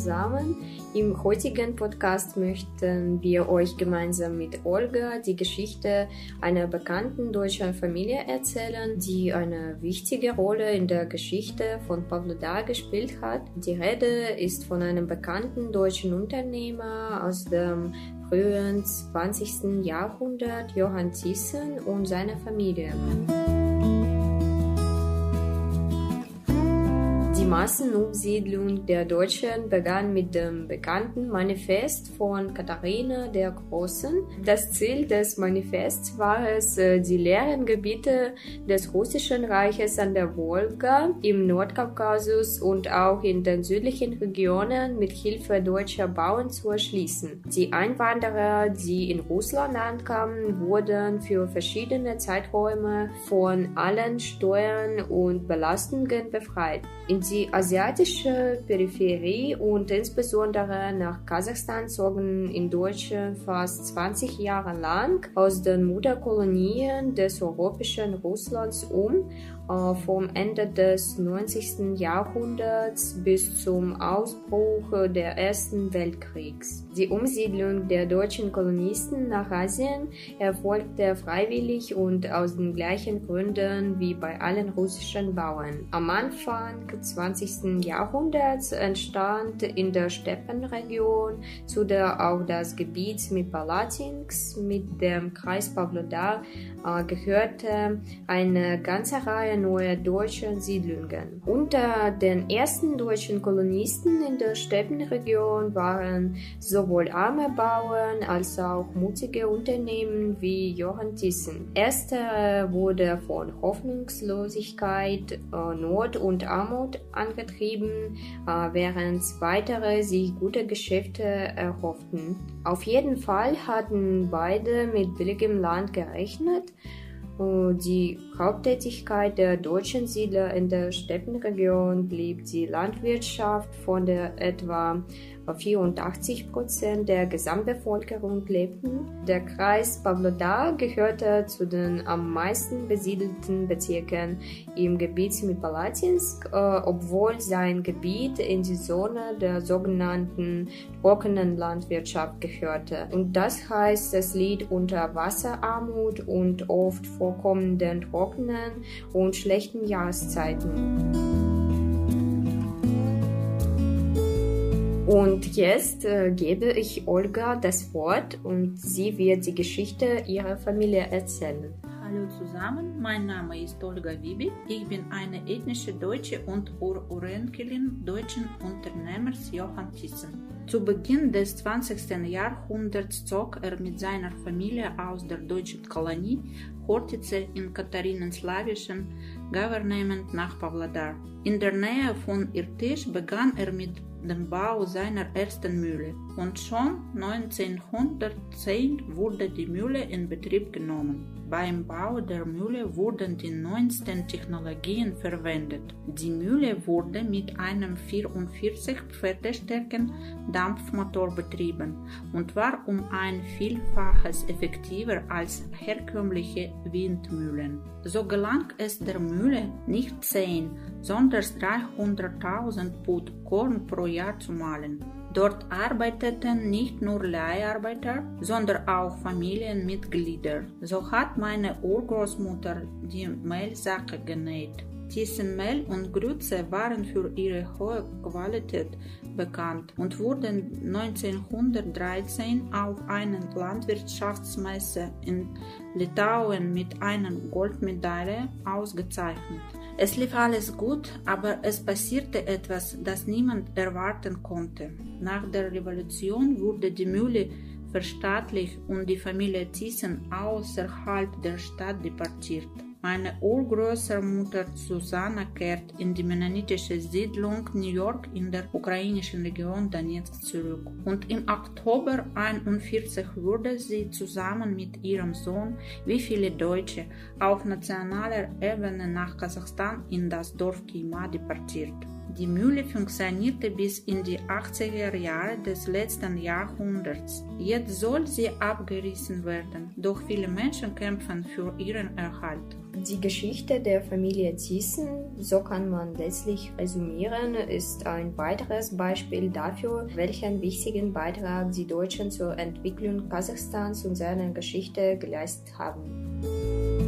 zusammen. Im heutigen Podcast möchten wir euch gemeinsam mit Olga die Geschichte einer bekannten deutschen Familie erzählen, die eine wichtige Rolle in der Geschichte von Pavlodar gespielt hat. Die Rede ist von einem bekannten deutschen Unternehmer aus dem frühen 20. Jahrhundert, Johann Thyssen und seiner Familie. Massenumsiedlung der Deutschen begann mit dem bekannten Manifest von Katharina der Großen. Das Ziel des Manifests war es, äh, die leeren Gebiete des Russischen Reiches an der Wolga, im Nordkaukasus und auch in den südlichen Regionen mit Hilfe deutscher Bauern zu erschließen. Die Einwanderer, die in Russland ankamen, wurden für verschiedene Zeiträume von allen Steuern und Belastungen befreit. In die asiatische Peripherie und insbesondere nach Kasachstan zogen in Deutschland fast 20 Jahre lang aus den Mutterkolonien des europäischen Russlands um vom Ende des 19. Jahrhunderts bis zum Ausbruch des Ersten Weltkriegs. Die Umsiedlung der deutschen Kolonisten nach Asien erfolgte freiwillig und aus den gleichen Gründen wie bei allen russischen Bauern. Am Anfang des 20. Jahrhunderts entstand in der Steppenregion, zu der auch das Gebiet mit Palatins mit dem Kreis Pavlodar äh, gehörte, eine ganze Reihe neue deutsche Siedlungen. Unter den ersten deutschen Kolonisten in der Steppenregion waren sowohl arme Bauern als auch mutige Unternehmen wie Johann Thyssen. Erster wurde von Hoffnungslosigkeit, äh, Not und Armut angetrieben, äh, während weitere sich gute Geschäfte erhofften. Auf jeden Fall hatten beide mit billigem Land gerechnet die Haupttätigkeit der deutschen Siedler in der Steppenregion blieb die Landwirtschaft, von der etwa 84 Prozent der Gesamtbevölkerung lebten. Der Kreis Pavlodar gehörte zu den am meisten besiedelten Bezirken im Gebiet mit Palatinsk, äh, obwohl sein Gebiet in die Zone der sogenannten trockenen Landwirtschaft gehörte. Und das heißt, es litt unter Wasserarmut und oft vorkommenden trockenen und schlechten Jahreszeiten. Und jetzt äh, gebe ich Olga das Wort und sie wird die Geschichte ihrer Familie erzählen. Hallo zusammen, mein Name ist Olga Wibi. Ich bin eine ethnische Deutsche und Urenkelin deutschen Unternehmers Johann Thyssen. Zu Beginn des 20. Jahrhunderts zog er mit seiner Familie aus der deutschen Kolonie Hortice in Katharinenslawischen Gouvernement nach Pavlodar. In der Nähe von Irtisch begann er mit dem Bau seiner ersten Mühle und schon 1910 wurde die Mühle in Betrieb genommen. Beim Bau der Mühle wurden die neuesten Technologien verwendet. Die Mühle wurde mit einem 44 Pferdestärken Dampfmotor betrieben und war um ein Vielfaches effektiver als herkömmliche Windmühlen. So gelang es der Mühle nicht 10, sondern 300.000 Pud Korn pro Jahr zu mahlen. Dort arbeiteten nicht nur Leiharbeiter, sondern auch Familienmitglieder. So hat meine Urgroßmutter die Mehlsacke genäht. Thyssen-Mehl und Grütze waren für ihre hohe Qualität bekannt und wurden 1913 auf einer Landwirtschaftsmesse in Litauen mit einer Goldmedaille ausgezeichnet. Es lief alles gut, aber es passierte etwas, das niemand erwarten konnte. Nach der Revolution wurde die Mühle verstaatlicht und die Familie Thyssen außerhalb der Stadt deportiert. Meine Urgroßmutter Susanna kehrt in die mennonitische Siedlung New York in der ukrainischen Region Donetsk zurück. Und im Oktober 1941 wurde sie zusammen mit ihrem Sohn, wie viele Deutsche, auf nationaler Ebene nach Kasachstan in das Dorf Kima deportiert. Die Mühle funktionierte bis in die 80er Jahre des letzten Jahrhunderts. Jetzt soll sie abgerissen werden, doch viele Menschen kämpfen für ihren Erhalt. Die Geschichte der Familie Thyssen, so kann man letztlich resümieren, ist ein weiteres Beispiel dafür, welchen wichtigen Beitrag die Deutschen zur Entwicklung Kasachstans und seiner Geschichte geleistet haben.